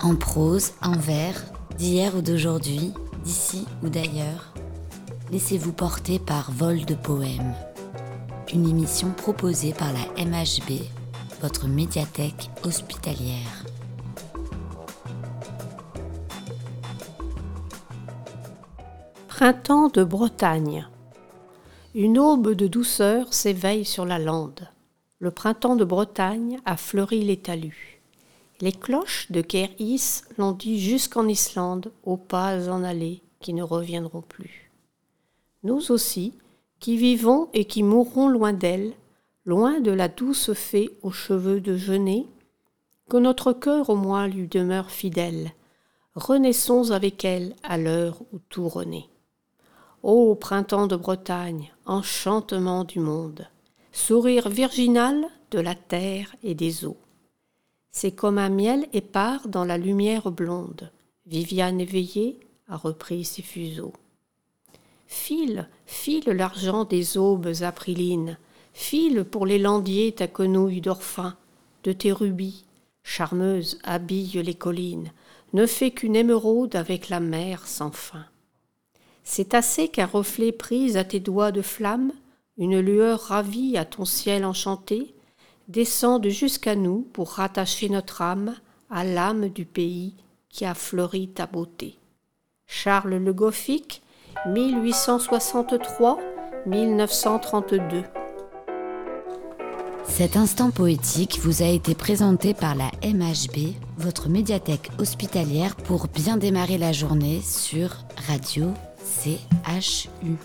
En prose, en vers, d'hier ou d'aujourd'hui, d'ici ou d'ailleurs, laissez-vous porter par Vol de Poèmes, une émission proposée par la MHB, votre médiathèque hospitalière. Printemps de Bretagne. Une aube de douceur s'éveille sur la lande. Le printemps de Bretagne a fleuri les talus. Les cloches de Keris l'ont dit jusqu'en Islande, aux pas en allées qui ne reviendront plus. Nous aussi, qui vivons et qui mourrons loin d'elle, loin de la douce fée aux cheveux de genêt, que notre cœur au moins lui demeure fidèle, renaissons avec elle à l'heure où tout renaît. Ô printemps de Bretagne, enchantement du monde, sourire virginal de la terre et des eaux. C'est comme un miel épars dans la lumière blonde. Viviane éveillée a repris ses fuseaux. File, file l'argent des aubes aprilines, file pour les landiers ta quenouille d'orphin, de tes rubis, charmeuse habille les collines, ne fait qu'une émeraude avec la mer sans fin. C'est assez qu'un reflet prise à tes doigts de flamme, une lueur ravie à ton ciel enchanté, descendent jusqu'à nous pour rattacher notre âme à l'âme du pays qui a fleuri ta beauté. Charles Le Gothique, 1863-1932. Cet instant poétique vous a été présenté par la MHB, votre médiathèque hospitalière, pour bien démarrer la journée sur Radio CHU.